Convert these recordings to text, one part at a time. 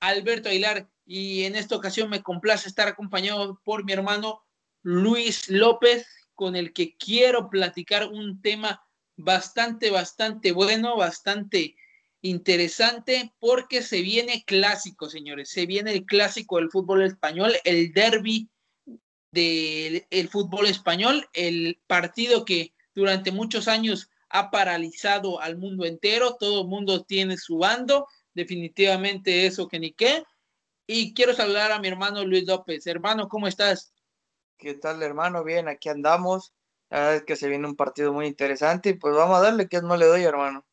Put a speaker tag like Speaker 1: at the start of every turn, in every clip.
Speaker 1: Alberto Aguilar y en esta ocasión me complace estar acompañado por mi hermano Luis López, con el que quiero platicar un tema bastante, bastante bueno, bastante interesante, porque se viene clásico, señores, se viene el clásico del fútbol español, el derby del fútbol español, el partido que durante muchos años ha paralizado al mundo entero, todo el mundo tiene su bando, definitivamente eso que ni qué. Y quiero saludar a mi hermano Luis López. Hermano, ¿cómo estás?
Speaker 2: ¿Qué tal, hermano? Bien, aquí andamos. La verdad es que se viene un partido muy interesante y pues vamos a darle que no le doy, hermano.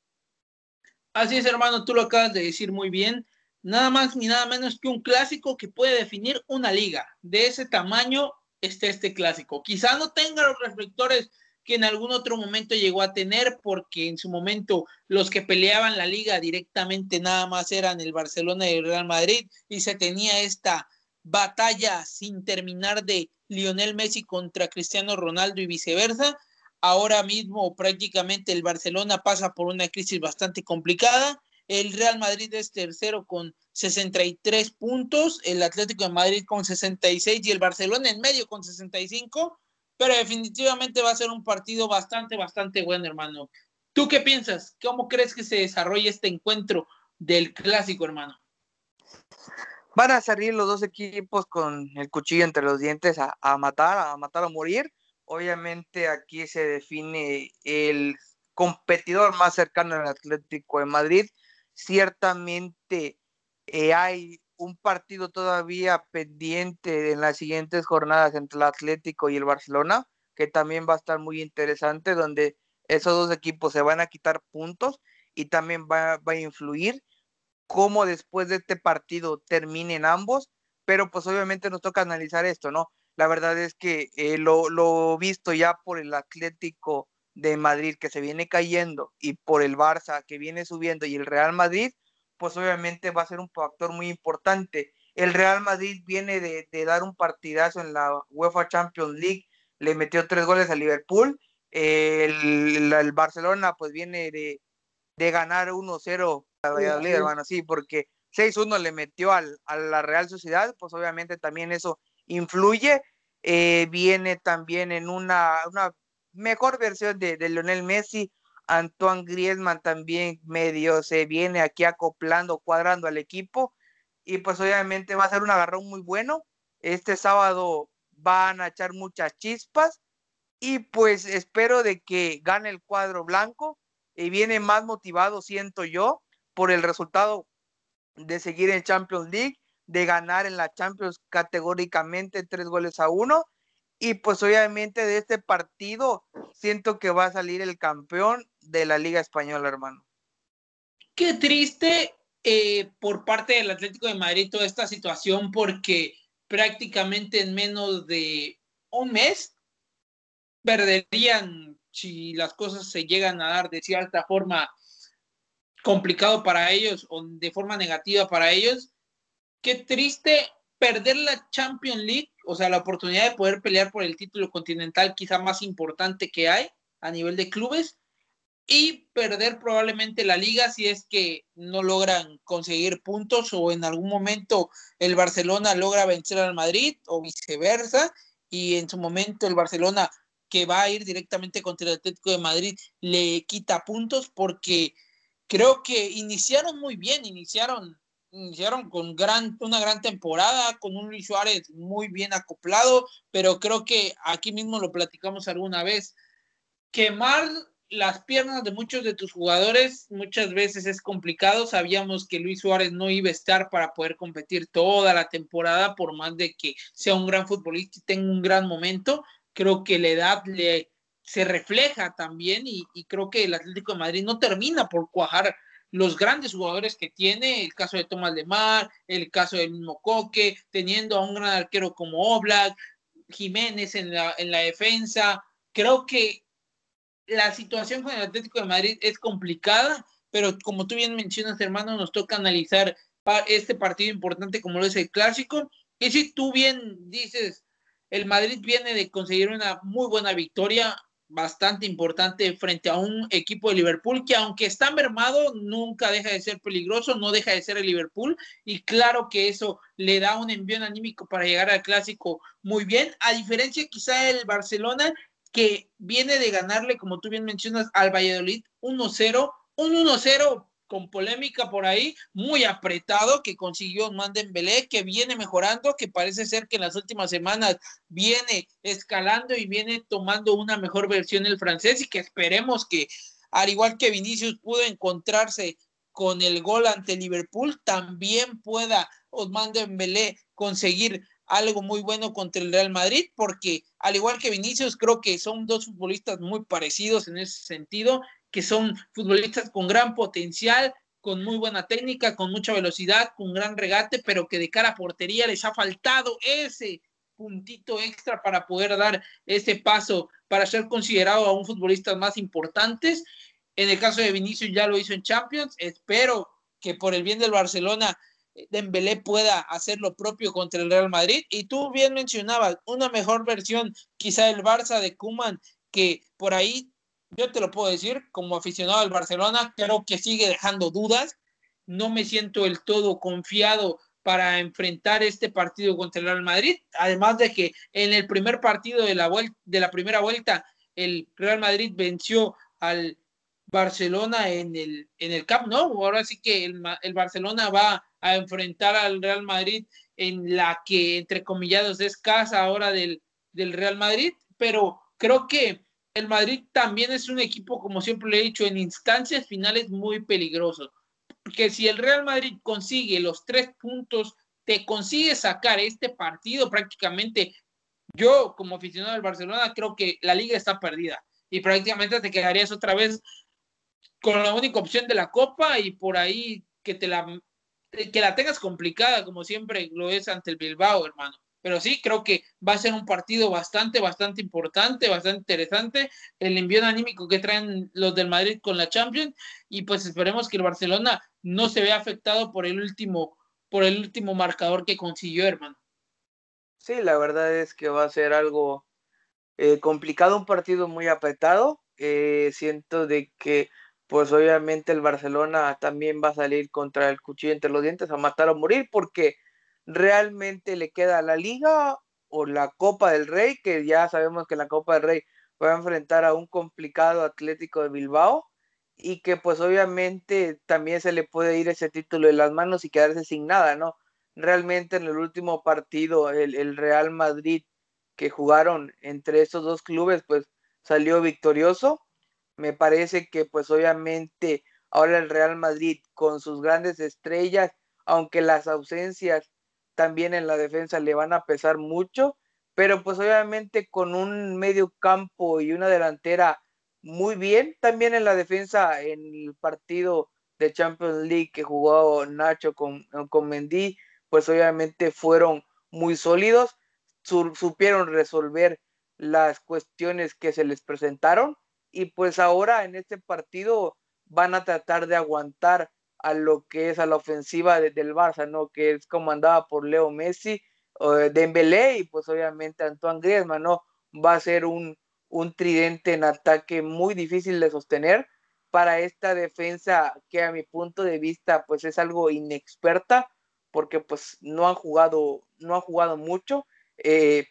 Speaker 1: Así es, hermano, tú lo acabas de decir muy bien. Nada más ni nada menos que un clásico que puede definir una liga. De ese tamaño está este clásico. Quizá no tenga los reflectores que en algún otro momento llegó a tener, porque en su momento los que peleaban la liga directamente nada más eran el Barcelona y el Real Madrid, y se tenía esta batalla sin terminar de Lionel Messi contra Cristiano Ronaldo y viceversa. Ahora mismo prácticamente el Barcelona pasa por una crisis bastante complicada. El Real Madrid es tercero con 63 puntos, el Atlético de Madrid con 66 y el Barcelona en medio con 65 pero definitivamente va a ser un partido bastante, bastante bueno, hermano. ¿Tú qué piensas? ¿Cómo crees que se desarrolle este encuentro del clásico, hermano?
Speaker 2: Van a salir los dos equipos con el cuchillo entre los dientes a, matar, a matar o morir. Obviamente aquí se define el competidor más cercano al Atlético de Madrid. Ciertamente eh, hay un partido todavía pendiente en las siguientes jornadas entre el Atlético y el Barcelona, que también va a estar muy interesante, donde esos dos equipos se van a quitar puntos y también va, a influir cómo después de este partido terminen ambos, pero pues obviamente nos toca analizar esto, ¿no? La verdad es que eh, lo, lo visto ya por el Atlético de Madrid que se viene cayendo y por el Barça que viene subiendo y el Real Madrid, pues obviamente va a ser un factor muy importante. El Real Madrid viene de, dar un partidazo en la UEFA Champions League, le metió tres goles al Liverpool. El, Barcelona pues viene de, ganar 1-0 a Valladolid, hermano, sí, porque 6-1 le metió al, a la Real Sociedad, pues obviamente también eso influye. Eh, viene también en una, una mejor versión de, de Lionel Messi, Antoine Griezmann también medio se viene aquí acoplando, cuadrando al equipo. Y pues obviamente va a ser un agarrón muy bueno. Este sábado van a echar muchas chispas. Y pues espero de que gane el cuadro blanco. Y viene más motivado, siento yo, por el resultado de seguir en Champions League, de ganar en la Champions categóricamente tres goles a uno. Y pues obviamente de este partido siento que va a salir el campeón de la Liga Española, hermano.
Speaker 1: Qué triste eh, por parte del Atlético de Madrid toda esta situación porque prácticamente en menos de un mes perderían si las cosas se llegan a dar de cierta forma complicado para ellos o de forma negativa para ellos. Qué triste perder la Champions League, o sea, la oportunidad de poder pelear por el título continental quizá más importante que hay a nivel de clubes y perder probablemente la liga si es que no logran conseguir puntos o en algún momento el Barcelona logra vencer al Madrid o viceversa y en su momento el Barcelona que va a ir directamente contra el Atlético de Madrid le quita puntos porque creo que iniciaron muy bien, iniciaron iniciaron con gran, una gran temporada, con un Luis Suárez muy bien acoplado, pero creo que aquí mismo lo platicamos alguna vez. Quemar las piernas de muchos de tus jugadores muchas veces es complicado. Sabíamos que Luis Suárez no iba a estar para poder competir toda la temporada, por más de que sea un gran futbolista y tenga un gran momento. Creo que la edad le se refleja también y, creo que el Atlético de Madrid no termina por cuajar los grandes jugadores que tiene, el caso de Tomás Lemar, el caso del mismo Coque, teniendo a un gran arquero como Oblak, Jiménez en la, en la defensa. Creo que la situación con el Atlético de Madrid es complicada, pero como tú bien mencionas, hermano, nos toca analizar este partido importante como lo es el clásico. Y si tú bien dices, el Madrid viene de conseguir una muy buena victoria, bastante importante frente a un equipo de Liverpool que aunque está mermado, nunca deja de ser peligroso, no deja de ser el Liverpool y claro que eso le da un envío anímico para llegar al clásico muy bien, a diferencia quizá del Barcelona que viene de ganarle, como tú bien mencionas, al Valladolid 1-0, un 1-0 con polémica por ahí, muy apretado, que consiguió Manden Belé, que viene mejorando, que parece ser que en las últimas semanas viene escalando y viene tomando una mejor versión el francés y que esperemos que, al igual que Vinicius pudo encontrarse con el gol ante Liverpool, también pueda Osman Dembélé conseguir algo muy bueno contra el Real Madrid, porque al igual que Vinicius, creo que son dos futbolistas muy parecidos en ese sentido que son futbolistas con gran potencial, con muy buena técnica, con mucha velocidad, con gran regate, pero que de cara a portería les ha faltado ese puntito extra para poder dar ese paso para ser considerado a un futbolista más importantes. En el caso de Vinicius ya lo hizo en Champions. Espero que por el bien del Barcelona Dembélé pueda hacer lo propio contra el Real Madrid. Y tú bien mencionabas una mejor versión quizá del Barça de Kuman que por ahí yo te lo puedo decir, como aficionado al Barcelona, creo que sigue dejando dudas. No me siento del todo confiado para enfrentar este partido contra el Real Madrid. Además de que en el primer partido de la, de la primera vuelta, el Real Madrid venció al Barcelona en el, en el Camp Nou. Ahora sí que el, el Barcelona va a enfrentar al Real Madrid en la que, entre comillados, es casa ahora del, del Real Madrid. Pero creo que el Madrid también es un equipo, como siempre le he dicho, en instancias finales muy peligroso. Porque si el Real Madrid consigue los tres puntos, te consigue sacar este partido prácticamente. Yo, como aficionado del Barcelona, creo que la liga está perdida y prácticamente te quedarías otra vez con la única opción de la Copa y por ahí que te la que la tengas complicada, como siempre lo es ante el Bilbao, hermano pero sí, creo que va a ser un partido bastante, bastante importante, bastante interesante, el envío anímico que traen los del Madrid con la Champions, y pues esperemos que el Barcelona no se vea afectado por el último, por el último marcador que consiguió, hermano.
Speaker 2: Sí, la verdad es que va a ser algo eh, complicado, un partido muy apretado. Eh, siento de que, pues obviamente el Barcelona también va a salir contra el cuchillo entre los dientes a matar o morir, porque realmente le queda la liga o la Copa del Rey, que ya sabemos que la Copa del Rey va a enfrentar a un complicado Atlético de Bilbao y que pues obviamente también se le puede ir ese título de las manos y quedarse sin nada, ¿no? Realmente en el último partido el, el Real Madrid que jugaron entre estos dos clubes pues salió victorioso. Me parece que pues obviamente ahora el Real Madrid con sus grandes estrellas, aunque las ausencias también en la defensa le van a pesar mucho, pero pues obviamente con un medio campo y una delantera muy bien, también en la defensa en el partido de Champions League que jugó Nacho con, con Mendy, pues obviamente fueron muy sólidos, supieron resolver las cuestiones que se les presentaron y pues ahora en este partido van a tratar de aguantar a lo que es a la ofensiva del Barça, ¿no? Que es comandada por Leo Messi, de Dembélé y pues obviamente Antoine Griezmann, ¿no? Va a ser un, un tridente en ataque muy difícil de sostener para esta defensa que a mi punto de vista pues es algo inexperta porque pues no han jugado, no han jugado mucho. Eh,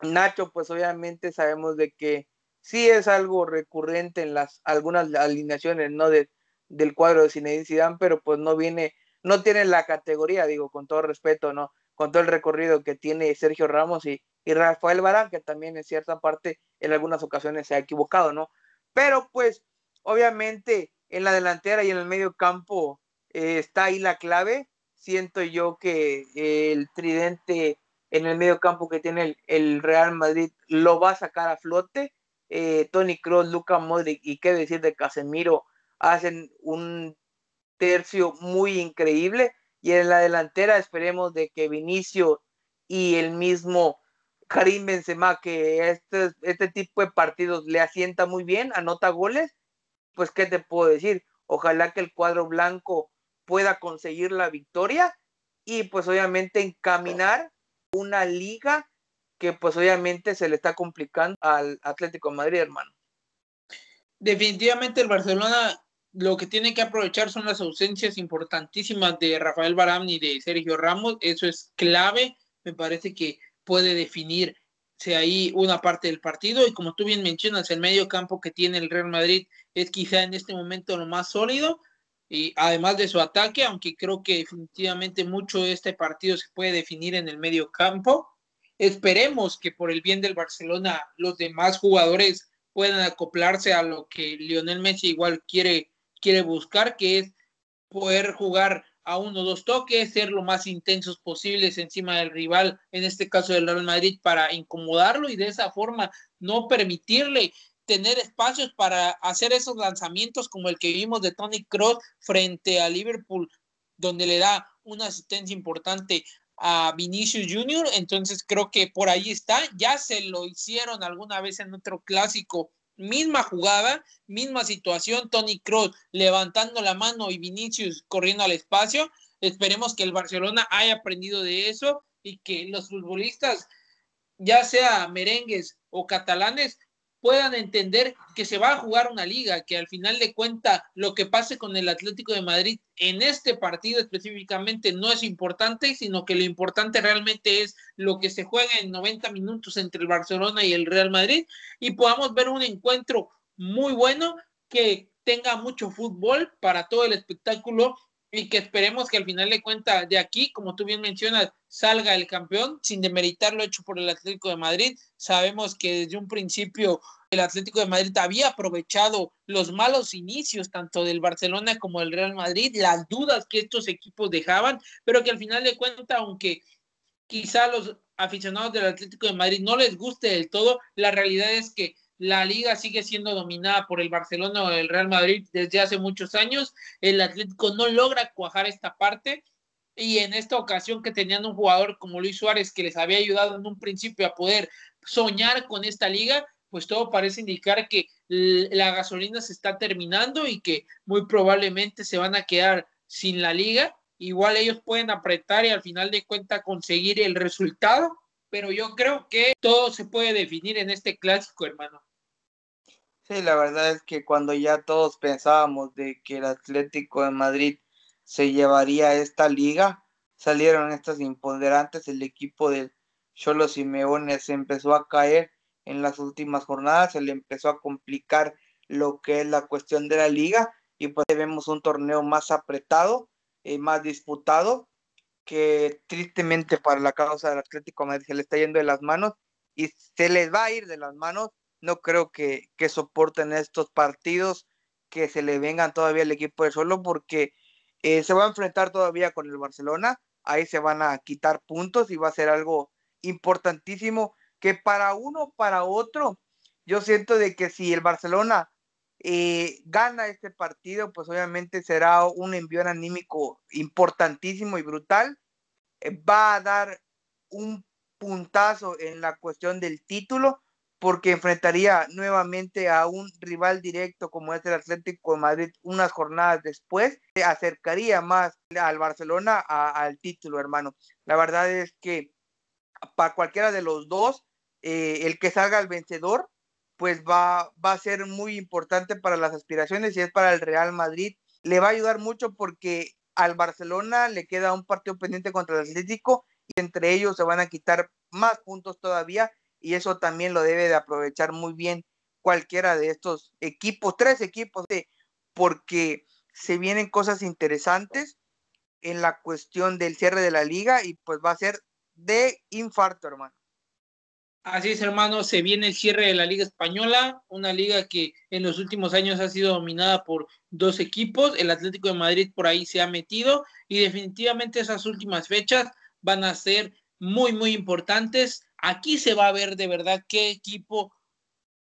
Speaker 2: Nacho pues obviamente sabemos de que sí es algo recurrente en las algunas alineaciones, ¿no? De, del cuadro de Zinedine Zidane, pero pues no viene, no tiene la categoría, digo, con todo respeto, ¿no? Con todo el recorrido que tiene Sergio Ramos y, y Rafael Barán, que también en cierta parte en algunas ocasiones se ha equivocado, ¿no? Pero pues obviamente en la delantera y en el medio campo eh, está ahí la clave. Siento yo que el tridente en el medio campo que tiene el, Real Madrid lo va a sacar a flote. Eh, Tony Kroos, Luca Modric y qué decir de Casemiro hacen un tercio muy increíble. Y en la delantera esperemos de que Vinicio y el mismo Karim Benzema, que este, este tipo de partidos le asienta muy bien, anota goles, pues qué te puedo decir, ojalá que el cuadro blanco pueda conseguir la victoria y pues obviamente encaminar una liga que pues obviamente se le está complicando al Atlético Madrid, hermano.
Speaker 1: Definitivamente el Barcelona lo que tiene que aprovechar son las ausencias importantísimas de Rafael Barán y de Sergio Ramos, eso es clave, me parece que puede definirse ahí una parte del partido y como tú bien mencionas, el medio campo que tiene el Real Madrid es quizá en este momento lo más sólido y además de su ataque, aunque creo que definitivamente mucho de este partido se puede definir en el medio campo. Esperemos que por el bien del Barcelona los demás jugadores puedan acoplarse a lo que Lionel Messi igual quiere, quiere buscar, que es poder jugar a uno o dos toques, ser lo más intensos posibles encima del rival, en este caso del Real Madrid, para incomodarlo y de esa forma no permitirle tener espacios para hacer esos lanzamientos como el que vimos de Tony Cross frente a Liverpool, donde le da una asistencia importante a Vinicius Junior. Entonces creo que por ahí está. Ya se lo hicieron alguna vez en otro clásico. Misma jugada, misma situación, Tony Cross levantando la mano y Vinicius corriendo al espacio. Esperemos que el Barcelona haya aprendido de eso y que los futbolistas, ya sea merengues o catalanes, puedan entender que se va a jugar una liga, que al final de cuenta lo que pase con el Atlético de Madrid en este partido específicamente no es importante, sino que lo importante realmente es lo que se juega en 90 minutos entre el Barcelona y el Real Madrid y podamos ver un encuentro muy bueno que tenga mucho fútbol para todo el espectáculo y que esperemos que al final de cuenta de aquí, como tú bien mencionas, salga el campeón sin demeritar lo hecho por el Atlético de Madrid. Sabemos que desde un principio el Atlético de Madrid había aprovechado los malos inicios tanto del Barcelona como del Real Madrid, las dudas que estos equipos dejaban, pero que al final de cuenta, aunque quizá los aficionados del Atlético de Madrid no les guste del todo, la realidad es que la liga sigue siendo dominada por el Barcelona o el Real Madrid desde hace muchos años. El Atlético no logra cuajar esta parte y en esta ocasión que tenían un jugador como Luis Suárez que les había ayudado en un principio a poder soñar con esta liga, pues todo parece indicar que la gasolina se está terminando y que muy probablemente se van a quedar sin la liga. Igual ellos pueden apretar y al final de cuentas conseguir el resultado, pero yo creo que todo se puede definir en este clásico, hermano.
Speaker 2: Sí, la verdad es que cuando ya todos pensábamos de que el Atlético de Madrid se llevaría esta liga, salieron estas imponderantes, el equipo del Cholo Simeone se empezó a caer en las últimas jornadas, se le empezó a complicar lo que es la cuestión de la liga y pues vemos un torneo más apretado, y eh, más disputado, que tristemente para la causa del Atlético de Madrid se le está yendo de las manos y se les va a ir de las manos no creo que, soporten estos partidos que se le vengan todavía al equipo de solo porque eh, se va a enfrentar todavía con el Barcelona, ahí se van a quitar puntos y va a ser algo importantísimo que para uno, para otro, yo siento de que si el Barcelona eh, gana este partido, pues obviamente será un envío anímico importantísimo y brutal, eh, va a dar un puntazo en la cuestión del título, porque enfrentaría nuevamente a un rival directo como es el Atlético de Madrid unas jornadas después, se acercaría más al Barcelona al título, hermano. La verdad es que para cualquiera de los dos, eh, el que salga el vencedor, pues va, va a ser muy importante para las aspiraciones y es para el Real Madrid. Le va a ayudar mucho porque al Barcelona le queda un partido pendiente contra el Atlético y entre ellos se van a quitar más puntos todavía y eso también lo debe de aprovechar muy bien cualquiera de estos equipos, tres equipos, porque se vienen cosas interesantes en la cuestión del cierre de la liga y pues va a ser de infarto, hermano.
Speaker 1: Así es, hermano, se viene el cierre de la Liga Española, una liga que en los últimos años ha sido dominada por dos equipos, el Atlético de Madrid por ahí se ha metido y definitivamente esas últimas fechas van a ser muy, muy importantes. Aquí se va a ver de verdad qué equipo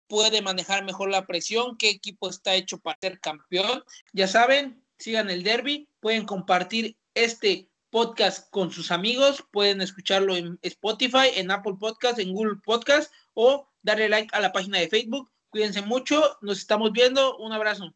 Speaker 1: puede manejar mejor la presión, qué equipo está hecho para ser campeón. Ya saben, sigan el derby, pueden compartir este podcast con sus amigos, pueden escucharlo en Spotify, en Apple Podcast, en Google Podcast o darle like a la página de Facebook. Cuídense mucho, nos estamos viendo, un abrazo.